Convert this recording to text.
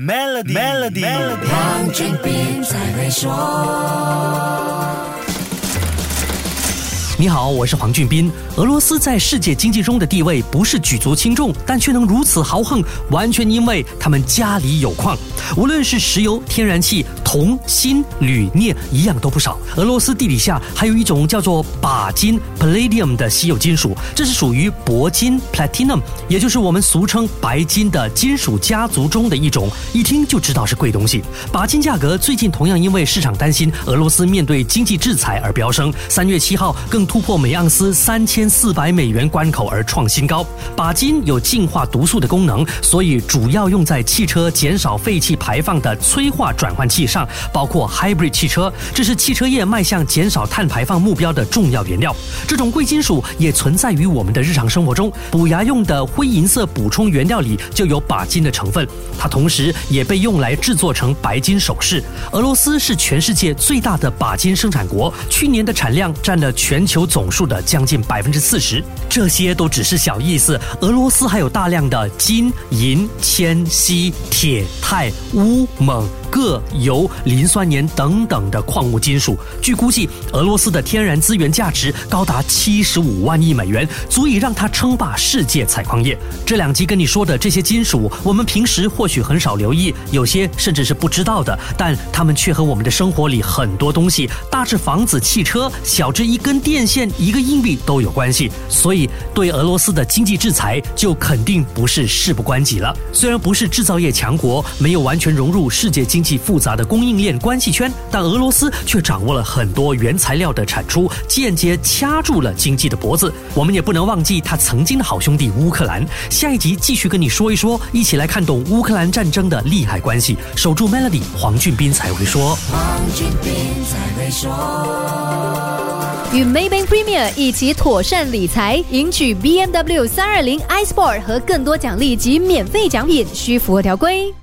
Melody，Melody，黄俊斌才会说。你好，我是黄俊斌。俄罗斯在世界经济中的地位不是举足轻重，但却能如此豪横，完全因为他们家里有矿。无论是石油、天然气、铜、锌、铝、镍，一样都不少。俄罗斯地底下还有一种叫做钯金 （Palladium） 的稀有金属，这是属于铂金 （Platinum），也就是我们俗称白金的金属家族中的一种。一听就知道是贵东西。钯金价格最近同样因为市场担心俄罗斯面对经济制裁而飙升。三月七号更。突破每盎司三千四百美元关口而创新高。钯金有净化毒素的功能，所以主要用在汽车减少废气排放的催化转换器上，包括 hybrid 汽车。这是汽车业迈向减少碳排放目标的重要原料。这种贵金属也存在于我们的日常生活中，补牙用的灰银色补充原料里就有钯金的成分。它同时也被用来制作成白金首饰。俄罗斯是全世界最大的钯金生产国，去年的产量占了全球。总数的将近百分之四十，这些都只是小意思。俄罗斯还有大量的金、银、铅、锡、铁、钛、钨、锰。铬、铀、磷酸盐等等的矿物金属，据估计，俄罗斯的天然资源价值高达七十五万亿美元，足以让它称霸世界采矿业。这两集跟你说的这些金属，我们平时或许很少留意，有些甚至是不知道的，但它们却和我们的生活里很多东西，大至房子、汽车，小至一根电线、一个硬币都有关系。所以，对俄罗斯的经济制裁，就肯定不是事不关己了。虽然不是制造业强国，没有完全融入世界经。济济复杂的供应链关系圈，但俄罗斯却掌握了很多原材料的产出，间接掐住了经济的脖子。我们也不能忘记他曾经的好兄弟乌克兰。下一集继续跟你说一说，一起来看懂乌克兰战争的利害关系。守住 Melody，黄俊斌才会说。黄俊斌才会说。与 Maybank Premier 一起妥善理财，赢取 BMW 三二零 iSport 和更多奖励及免费奖品，需符合条规。